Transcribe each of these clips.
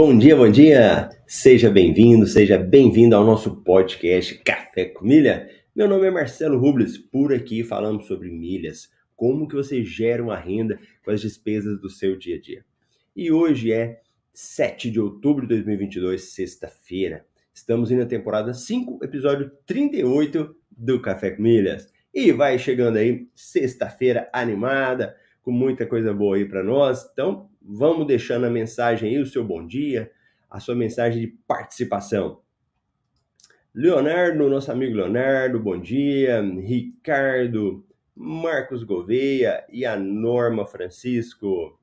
Bom dia, bom dia! Seja bem-vindo, seja bem-vindo ao nosso podcast Café com Milha. Meu nome é Marcelo Rubles, por aqui falamos sobre milhas, como que você gera uma renda com as despesas do seu dia a dia. E hoje é 7 de outubro de 2022, sexta-feira. Estamos indo na temporada 5, episódio 38 do Café com Milhas. E vai chegando aí sexta-feira animada, com muita coisa boa aí para nós. Então, vamos deixando a mensagem aí, o seu bom dia, a sua mensagem de participação. Leonardo, nosso amigo Leonardo, bom dia. Ricardo, Marcos Gouveia e a Norma Francisco.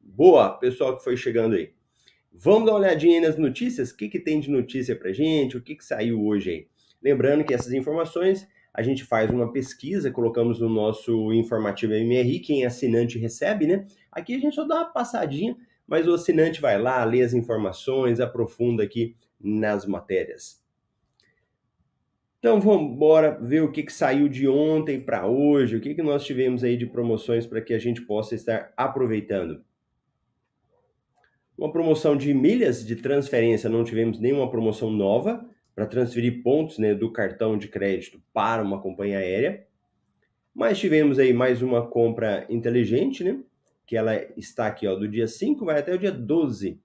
Boa, pessoal que foi chegando aí. Vamos dar uma olhadinha nas notícias? O que, que tem de notícia pra gente? O que, que saiu hoje aí? Lembrando que essas informações a gente faz uma pesquisa, colocamos no nosso informativo MRI, quem é assinante recebe, né? Aqui a gente só dá uma passadinha mas o assinante vai lá, lê as informações, aprofunda aqui nas matérias. Então vamos embora ver o que, que saiu de ontem para hoje, o que, que nós tivemos aí de promoções para que a gente possa estar aproveitando. Uma promoção de milhas de transferência, não tivemos nenhuma promoção nova para transferir pontos né, do cartão de crédito para uma companhia aérea. Mas tivemos aí mais uma compra inteligente, né? Que ela está aqui, ó, do dia 5 vai até o dia 12,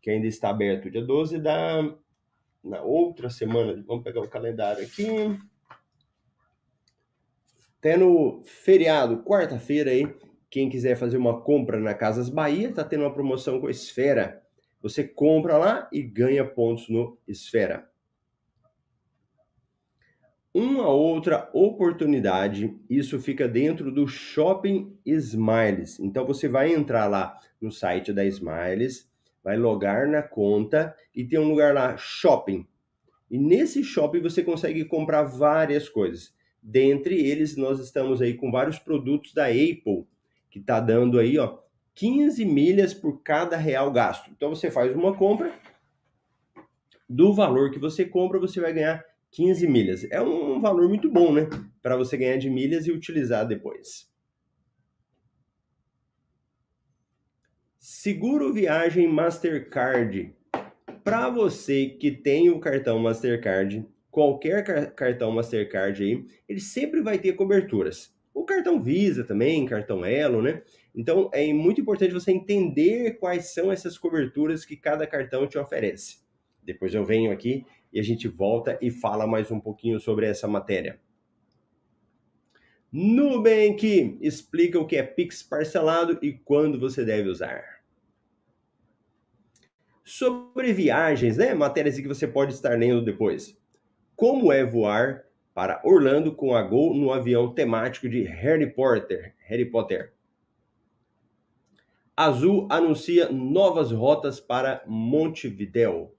que ainda está aberto. O dia 12 da na outra semana, vamos pegar o calendário aqui. Até no feriado, quarta-feira aí, quem quiser fazer uma compra na Casas Bahia, tá tendo uma promoção com Esfera. Você compra lá e ganha pontos no Esfera uma outra oportunidade, isso fica dentro do Shopping Smiles. Então você vai entrar lá no site da Smiles, vai logar na conta e tem um lugar lá, Shopping. E nesse shopping você consegue comprar várias coisas. Dentre eles, nós estamos aí com vários produtos da Apple, que está dando aí, ó, 15 milhas por cada real gasto. Então você faz uma compra, do valor que você compra, você vai ganhar 15 milhas. É um valor muito bom, né? Para você ganhar de milhas e utilizar depois. Seguro viagem Mastercard. Para você que tem o cartão Mastercard, qualquer cartão Mastercard aí, ele sempre vai ter coberturas. O cartão Visa também, cartão Elo, né? Então é muito importante você entender quais são essas coberturas que cada cartão te oferece. Depois eu venho aqui e a gente volta e fala mais um pouquinho sobre essa matéria. Nubank explica o que é Pix parcelado e quando você deve usar. Sobre viagens, né? Matérias que você pode estar lendo depois. Como é voar para Orlando com a Gol no avião temático de Harry Potter? Harry Potter. Azul anuncia novas rotas para Montevideo.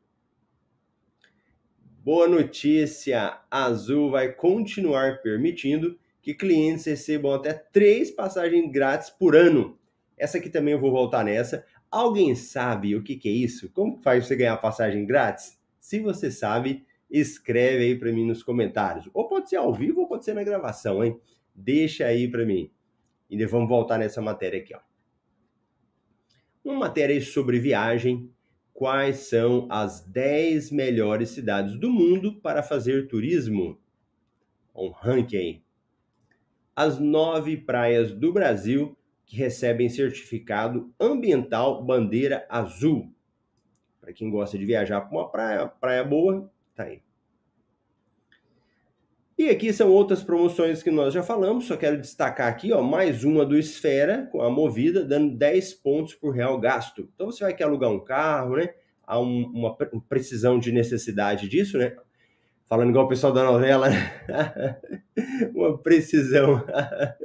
Boa notícia! A Azul vai continuar permitindo que clientes recebam até três passagens grátis por ano. Essa aqui também eu vou voltar nessa. Alguém sabe o que, que é isso? Como faz você ganhar passagem grátis? Se você sabe, escreve aí para mim nos comentários. Ou pode ser ao vivo ou pode ser na gravação, hein? Deixa aí para mim. E vamos voltar nessa matéria aqui, ó. Uma matéria sobre viagem quais são as 10 melhores cidades do mundo para fazer turismo. Um ranking. As nove praias do Brasil que recebem certificado ambiental bandeira azul. Para quem gosta de viajar para uma praia, praia boa, tá aí. E aqui são outras promoções que nós já falamos, só quero destacar aqui, ó, mais uma do Esfera, com a Movida, dando 10 pontos por real gasto. Então você vai querer alugar um carro, né? Há um, uma precisão de necessidade disso, né? Falando igual o pessoal da novela, né? uma precisão.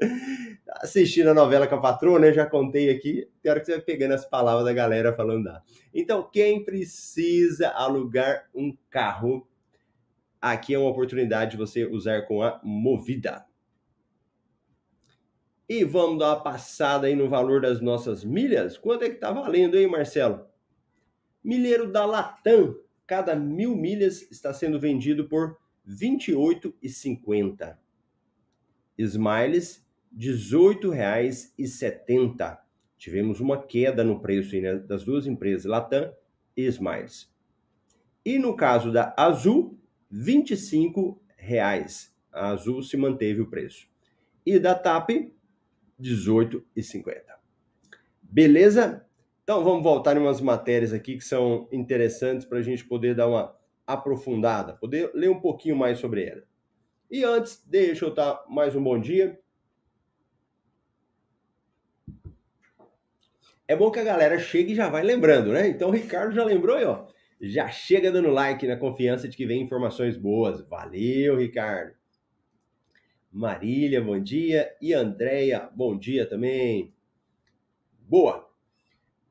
Assistindo a novela com a patroa, né? Já contei aqui. Tem hora que você vai pegando as palavras da galera falando lá. Então, quem precisa alugar um carro, aqui é uma oportunidade de você usar com a Movida. E vamos dar uma passada aí no valor das nossas milhas? Quanto é que tá valendo, hein, Marcelo? Milheiro da Latam, cada mil milhas está sendo vendido por R$ 28,50. Smiles, R$ 18,70. Tivemos uma queda no preço aí, né, das duas empresas, Latam e Smiles. E no caso da Azul, 25 reais. A Azul se manteve o preço. E da TAP, 18,50. Beleza? Então vamos voltar em umas matérias aqui que são interessantes para a gente poder dar uma aprofundada, poder ler um pouquinho mais sobre ela. E antes, deixa eu dar mais um bom dia. É bom que a galera chegue e já vai lembrando, né? Então o Ricardo já lembrou aí, ó já chega dando like na confiança de que vem informações boas. Valeu, Ricardo. Marília, bom dia. E Andréia, bom dia também. Boa.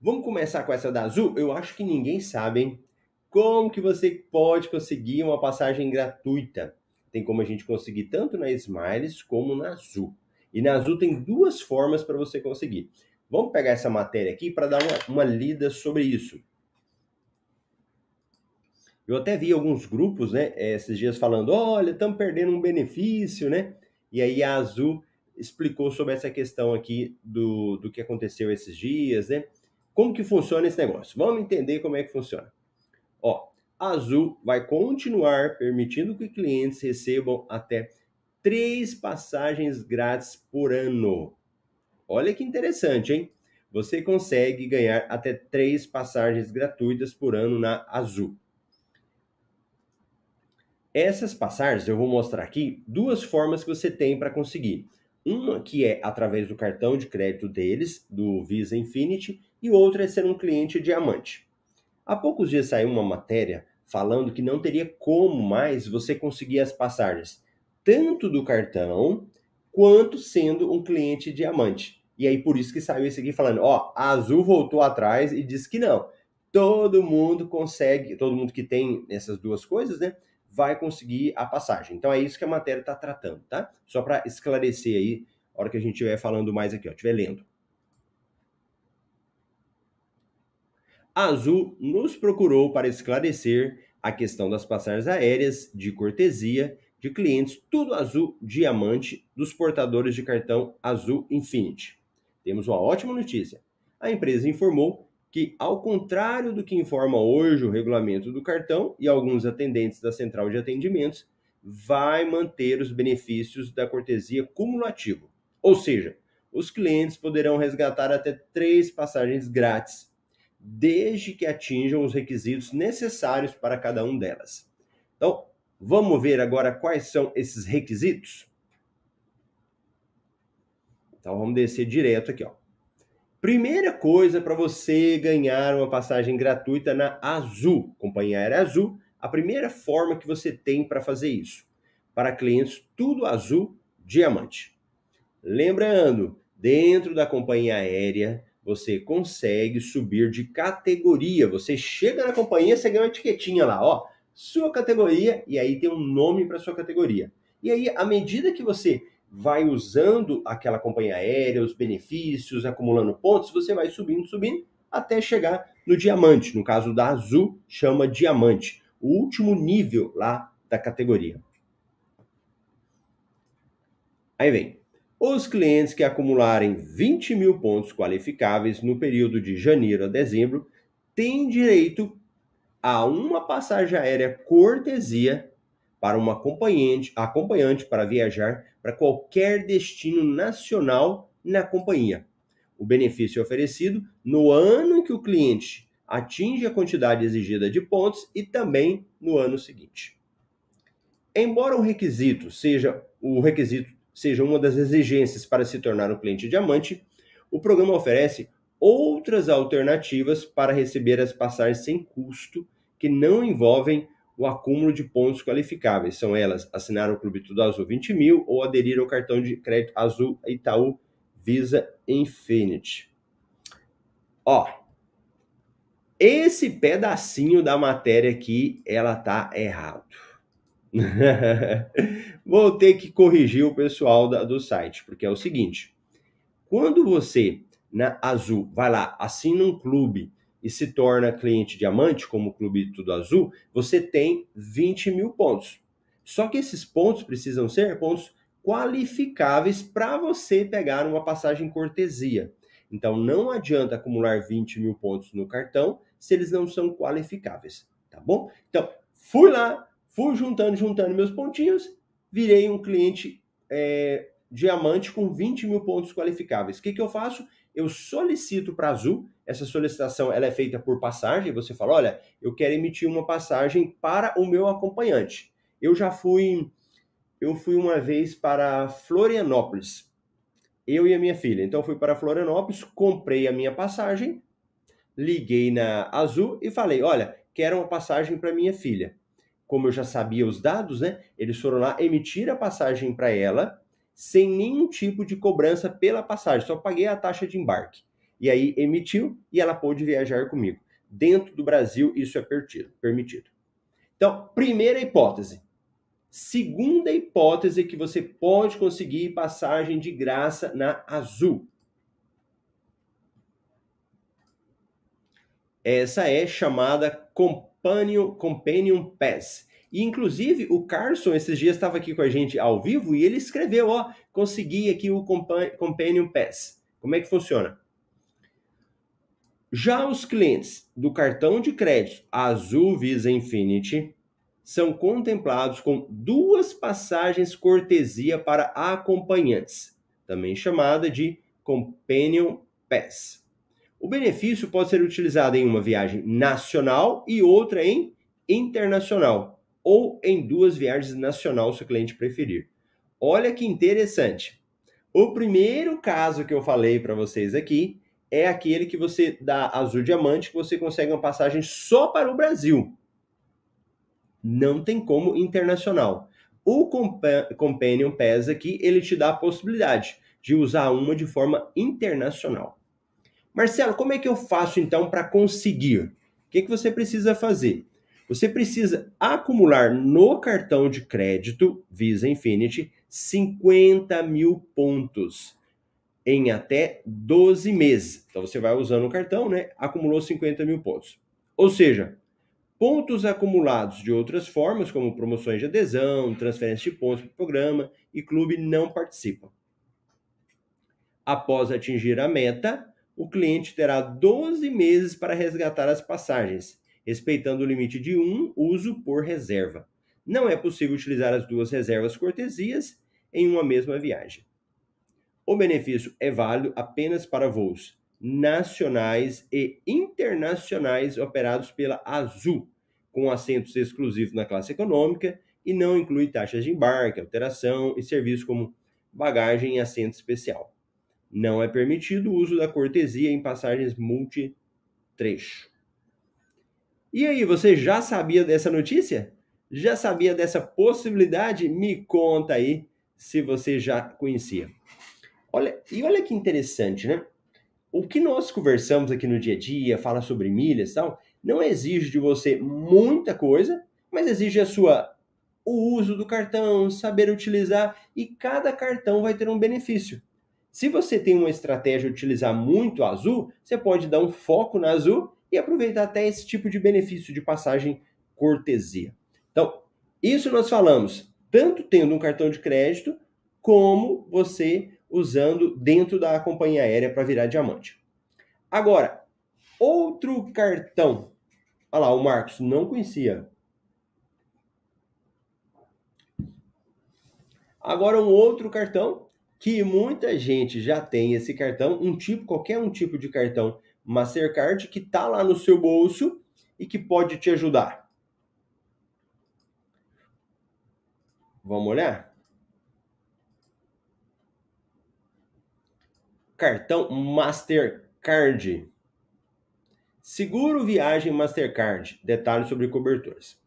Vamos começar com essa da Azul? Eu acho que ninguém sabe, hein? Como que você pode conseguir uma passagem gratuita? Tem como a gente conseguir tanto na Smiles como na Azul. E na Azul tem duas formas para você conseguir. Vamos pegar essa matéria aqui para dar uma, uma lida sobre isso. Eu até vi alguns grupos, né, eh, esses dias falando, olha, estamos perdendo um benefício, né? E aí a Azul explicou sobre essa questão aqui do, do que aconteceu esses dias, né? Como que funciona esse negócio? Vamos entender como é que funciona. Ó, a Azul vai continuar permitindo que clientes recebam até três passagens grátis por ano. Olha que interessante, hein? Você consegue ganhar até três passagens gratuitas por ano na Azul. Essas passagens eu vou mostrar aqui duas formas que você tem para conseguir. Uma que é através do cartão de crédito deles, do Visa Infinity, e outra é ser um cliente diamante. Há poucos dias saiu uma matéria falando que não teria como mais você conseguir as passagens, tanto do cartão quanto sendo um cliente diamante. E aí por isso que saiu esse aqui falando, ó, a Azul voltou atrás e disse que não. Todo mundo consegue, todo mundo que tem essas duas coisas, né? Vai conseguir a passagem. Então é isso que a matéria está tratando, tá? Só para esclarecer aí, a hora que a gente estiver falando mais aqui, ó, estiver lendo. A Azul nos procurou para esclarecer a questão das passagens aéreas de cortesia de clientes tudo azul diamante dos portadores de cartão Azul Infinity. Temos uma ótima notícia. A empresa informou que, ao contrário do que informa hoje o regulamento do cartão e alguns atendentes da central de atendimentos, vai manter os benefícios da cortesia cumulativo. Ou seja, os clientes poderão resgatar até três passagens grátis, desde que atinjam os requisitos necessários para cada um delas. Então, vamos ver agora quais são esses requisitos? Então, vamos descer direto aqui, ó. Primeira coisa para você ganhar uma passagem gratuita na Azul, Companhia Aérea Azul, a primeira forma que você tem para fazer isso. Para clientes tudo azul diamante. Lembrando, dentro da companhia aérea, você consegue subir de categoria. Você chega na companhia, você ganha uma etiquetinha lá, ó, sua categoria, e aí tem um nome para sua categoria. E aí, à medida que você vai usando aquela companhia aérea, os benefícios, acumulando pontos, você vai subindo, subindo, até chegar no diamante. No caso da Azul, chama diamante, o último nível lá da categoria. Aí vem. Os clientes que acumularem 20 mil pontos qualificáveis no período de janeiro a dezembro têm direito a uma passagem aérea cortesia para uma acompanhante, acompanhante para viajar para qualquer destino nacional na companhia. O benefício é oferecido no ano em que o cliente atinge a quantidade exigida de pontos e também no ano seguinte. Embora o requisito seja o requisito seja uma das exigências para se tornar um cliente diamante, o programa oferece outras alternativas para receber as passagens sem custo que não envolvem o acúmulo de pontos qualificáveis. São elas assinar o Clube Tudo Azul 20 mil ou aderir ao cartão de crédito Azul Itaú Visa Infinity. Ó, esse pedacinho da matéria aqui, ela tá errado. Vou ter que corrigir o pessoal da, do site, porque é o seguinte: quando você na Azul vai lá, assina um clube e se torna cliente diamante, como o Clube Tudo Azul, você tem 20 mil pontos. Só que esses pontos precisam ser pontos qualificáveis para você pegar uma passagem cortesia. Então não adianta acumular 20 mil pontos no cartão se eles não são qualificáveis, tá bom? Então fui lá, fui juntando, juntando meus pontinhos, virei um cliente é, diamante com 20 mil pontos qualificáveis. O que, que eu faço? Eu solicito para Azul essa solicitação ela é feita por passagem. Você fala, olha, eu quero emitir uma passagem para o meu acompanhante. Eu já fui, eu fui uma vez para Florianópolis, eu e a minha filha. Então fui para Florianópolis, comprei a minha passagem, liguei na Azul e falei, olha, quero uma passagem para minha filha. Como eu já sabia os dados, né? Eles foram lá emitir a passagem para ela sem nenhum tipo de cobrança pela passagem, só paguei a taxa de embarque. E aí emitiu e ela pôde viajar comigo. Dentro do Brasil, isso é permitido. Então, primeira hipótese. Segunda hipótese que você pode conseguir passagem de graça na Azul. Essa é chamada Companion, Companion Pass. E, inclusive, o Carson, esses dias, estava aqui com a gente ao vivo e ele escreveu, ó, consegui aqui o Companion Pass. Como é que funciona? Já os clientes do cartão de crédito Azul Visa Infinity são contemplados com duas passagens cortesia para acompanhantes, também chamada de Companion Pass. O benefício pode ser utilizado em uma viagem nacional e outra em internacional, ou em duas viagens nacional, se o cliente preferir. Olha que interessante. O primeiro caso que eu falei para vocês aqui é aquele que você dá azul diamante, que você consegue uma passagem só para o Brasil. Não tem como internacional. O Companion Pass aqui, ele te dá a possibilidade de usar uma de forma internacional. Marcelo, como é que eu faço então para conseguir? O que, que você precisa fazer? Você precisa acumular no cartão de crédito Visa Infinity 50 mil pontos em até 12 meses. Então você vai usando o cartão, né? Acumulou 50 mil pontos. Ou seja, pontos acumulados de outras formas, como promoções de adesão, transferência de pontos para o programa e clube, não participam. Após atingir a meta, o cliente terá 12 meses para resgatar as passagens, respeitando o limite de um uso por reserva. Não é possível utilizar as duas reservas cortesias em uma mesma viagem. O benefício é válido apenas para voos nacionais e internacionais operados pela Azul, com assentos exclusivos na classe econômica e não inclui taxas de embarque, alteração e serviços como bagagem e assento especial. Não é permitido o uso da cortesia em passagens multitrecho. E aí, você já sabia dessa notícia? Já sabia dessa possibilidade? Me conta aí se você já conhecia. Olha, e olha que interessante, né? O que nós conversamos aqui no dia a dia, fala sobre milhas e tal, não exige de você muita coisa, mas exige a sua o uso do cartão, saber utilizar e cada cartão vai ter um benefício. Se você tem uma estratégia de utilizar muito azul, você pode dar um foco na azul e aproveitar até esse tipo de benefício de passagem cortesia. Então, isso nós falamos tanto tendo um cartão de crédito como você usando dentro da companhia aérea para virar diamante. Agora, outro cartão. Olha lá, o Marcos não conhecia. Agora, um outro cartão que muita gente já tem esse cartão, um tipo, qualquer um tipo de cartão Mastercard que está lá no seu bolso e que pode te ajudar. Vamos olhar? Cartão Mastercard. Seguro viagem Mastercard. Detalhes sobre coberturas.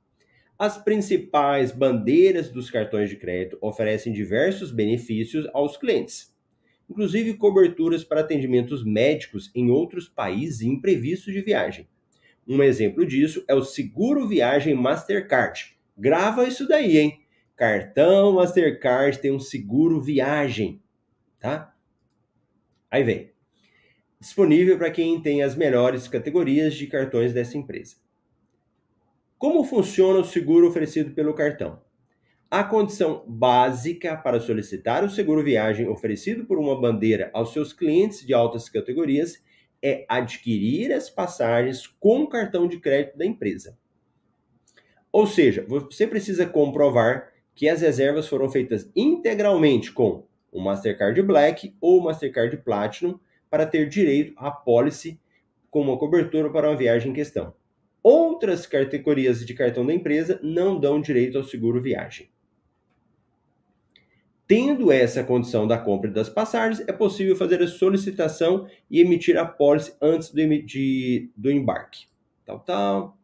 As principais bandeiras dos cartões de crédito oferecem diversos benefícios aos clientes, inclusive coberturas para atendimentos médicos em outros países e imprevistos de viagem. Um exemplo disso é o Seguro Viagem Mastercard. Grava isso daí, hein? Cartão Mastercard tem um seguro viagem, tá? Aí vem. Disponível para quem tem as melhores categorias de cartões dessa empresa. Como funciona o seguro oferecido pelo cartão? A condição básica para solicitar o seguro viagem oferecido por uma bandeira aos seus clientes de altas categorias é adquirir as passagens com o cartão de crédito da empresa. Ou seja, você precisa comprovar que as reservas foram feitas integralmente com o Mastercard Black ou Mastercard Platinum para ter direito à policy com uma cobertura para uma viagem em questão. Outras categorias de cartão da empresa não dão direito ao seguro viagem. Tendo essa condição da compra das passagens, é possível fazer a solicitação e emitir a pólice antes do, de, do embarque. Tal, tal.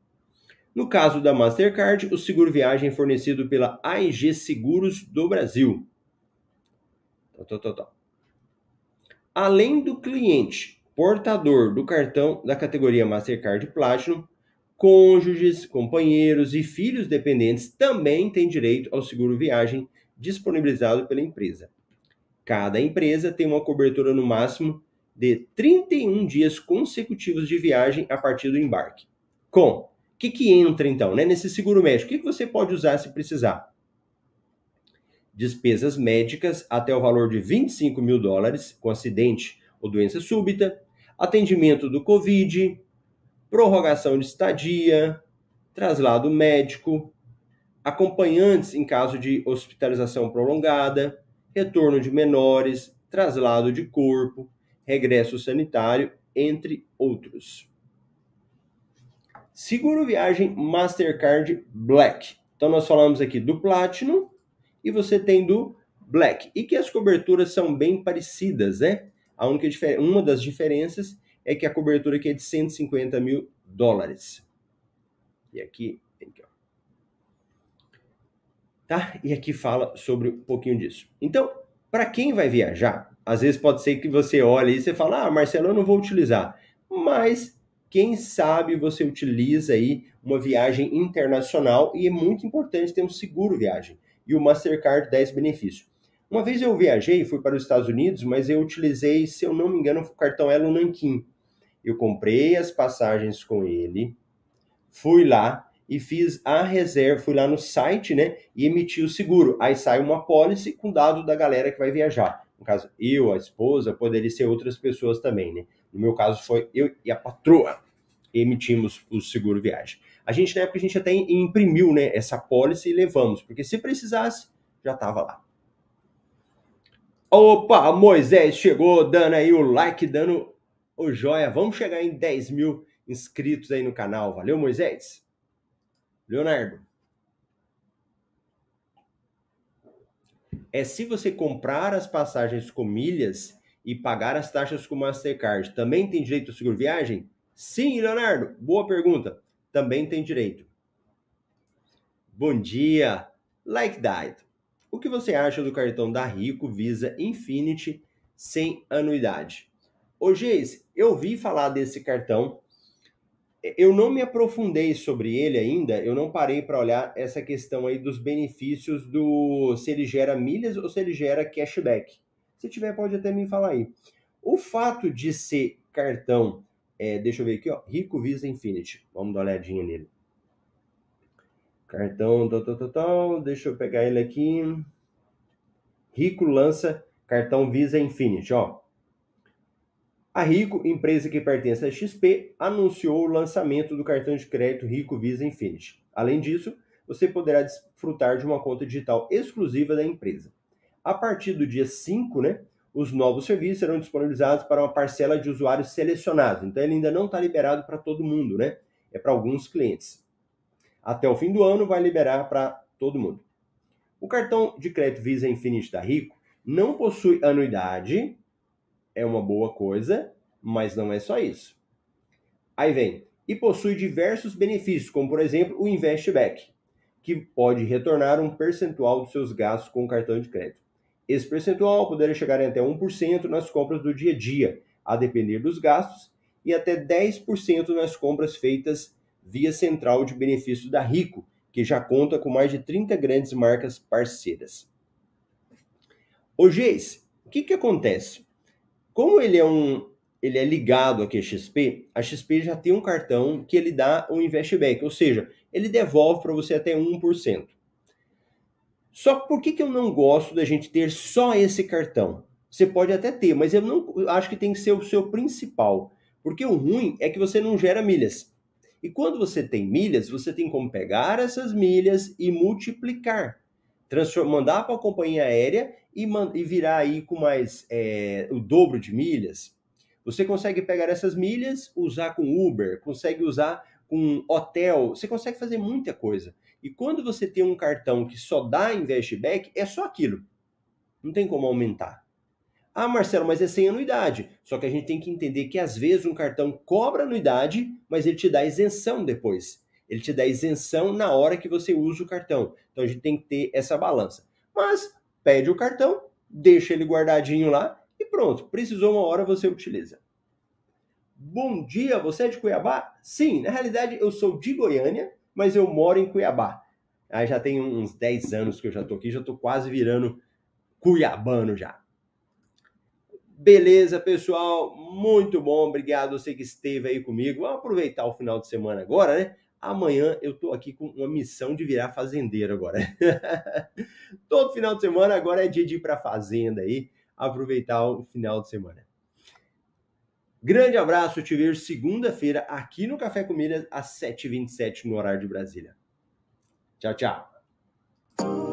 No caso da Mastercard, o seguro viagem é fornecido pela AIG Seguros do Brasil. Tal, tal, tal. Além do cliente portador do cartão da categoria Mastercard Platinum, cônjuges, companheiros e filhos dependentes também têm direito ao seguro viagem disponibilizado pela empresa. Cada empresa tem uma cobertura no máximo de 31 dias consecutivos de viagem a partir do embarque. Com o que, que entra então né, nesse seguro médico? O que, que você pode usar se precisar? Despesas médicas até o valor de 25 mil dólares com acidente ou doença súbita, atendimento do Covid, prorrogação de estadia, traslado médico, acompanhantes em caso de hospitalização prolongada, retorno de menores, traslado de corpo, regresso sanitário, entre outros. Seguro viagem Mastercard Black. Então nós falamos aqui do Platinum e você tem do Black. E que as coberturas são bem parecidas, né? A única uma das diferenças é que a cobertura aqui é de 150 mil dólares. E aqui, aqui ó. Tá? E aqui fala sobre um pouquinho disso. Então, para quem vai viajar, às vezes pode ser que você olhe e você fala, ah, Marcelo, eu não vou utilizar. Mas quem sabe você utiliza aí uma viagem internacional e é muito importante ter um seguro viagem e o Mastercard 10 benefício. Uma vez eu viajei, fui para os Estados Unidos, mas eu utilizei, se eu não me engano, o cartão Elo Nankin. Eu comprei as passagens com ele, fui lá e fiz a reserva, fui lá no site, né, e emiti o seguro. Aí sai uma pólice com dado da galera que vai viajar. No caso, eu, a esposa, poderia ser outras pessoas também, né? No meu caso foi eu e a patroa emitimos o seguro viagem. A gente na época a gente até imprimiu, né, essa pólice e levamos, porque se precisasse já estava lá. Opa, Moisés chegou dando aí o like, dando o joia. Vamos chegar em 10 mil inscritos aí no canal. Valeu, Moisés. Leonardo. É se você comprar as passagens com milhas e pagar as taxas com Mastercard, também tem direito ao seguro viagem? Sim, Leonardo. Boa pergunta. Também tem direito. Bom dia. Like that. O que você acha do cartão da Rico Visa Infinity sem anuidade? Ô, Geis, eu vi falar desse cartão. Eu não me aprofundei sobre ele ainda, eu não parei para olhar essa questão aí dos benefícios do se ele gera milhas ou se ele gera cashback. Se tiver, pode até me falar aí. O fato de ser cartão, é, deixa eu ver aqui, ó, Rico Visa Infinity. Vamos dar uma olhadinha nele. Cartão, tal, tal, tal, deixa eu pegar ele aqui. Rico lança cartão Visa Infinity, ó. A Rico, empresa que pertence à XP, anunciou o lançamento do cartão de crédito Rico Visa Infinity. Além disso, você poderá desfrutar de uma conta digital exclusiva da empresa. A partir do dia 5, né, os novos serviços serão disponibilizados para uma parcela de usuários selecionados. Então, ele ainda não está liberado para todo mundo, né? É para alguns clientes. Até o fim do ano, vai liberar para todo mundo. O cartão de crédito Visa Infinite da Rico não possui anuidade, é uma boa coisa, mas não é só isso. Aí vem, e possui diversos benefícios, como por exemplo o Investback, que pode retornar um percentual dos seus gastos com cartão de crédito. Esse percentual poderia chegar até 1% nas compras do dia a dia, a depender dos gastos, e até 10% nas compras feitas via central de benefícios da Rico, que já conta com mais de 30 grandes marcas parceiras. Ô Geis, o que, que acontece? Como ele é um ele é ligado aqui a XP, a XP já tem um cartão que ele dá um investback, ou seja, ele devolve para você até 1%. Só por que, que eu não gosto da gente ter só esse cartão? Você pode até ter, mas eu não eu acho que tem que ser o seu principal. Porque o ruim é que você não gera milhas. E quando você tem milhas, você tem como pegar essas milhas e multiplicar. Mandar para a companhia aérea e, e virar aí com mais é, o dobro de milhas. Você consegue pegar essas milhas, usar com Uber, consegue usar com hotel, você consegue fazer muita coisa. E quando você tem um cartão que só dá investback, é só aquilo. Não tem como aumentar. Ah, Marcelo, mas é sem anuidade. Só que a gente tem que entender que às vezes um cartão cobra anuidade, mas ele te dá isenção depois. Ele te dá isenção na hora que você usa o cartão. Então a gente tem que ter essa balança. Mas pede o cartão, deixa ele guardadinho lá e pronto. Precisou uma hora, você utiliza. Bom dia, você é de Cuiabá? Sim, na realidade eu sou de Goiânia, mas eu moro em Cuiabá. Aí já tem uns 10 anos que eu já tô aqui, já tô quase virando cuiabano já. Beleza, pessoal? Muito bom. Obrigado você que esteve aí comigo. Vamos aproveitar o final de semana agora, né? Amanhã eu tô aqui com uma missão de virar fazendeiro agora. Todo final de semana agora é dia de ir para fazenda aí, aproveitar o final de semana. Grande abraço, eu te vejo segunda-feira aqui no Café com Milhas às 7h27 no horário de Brasília. Tchau, tchau.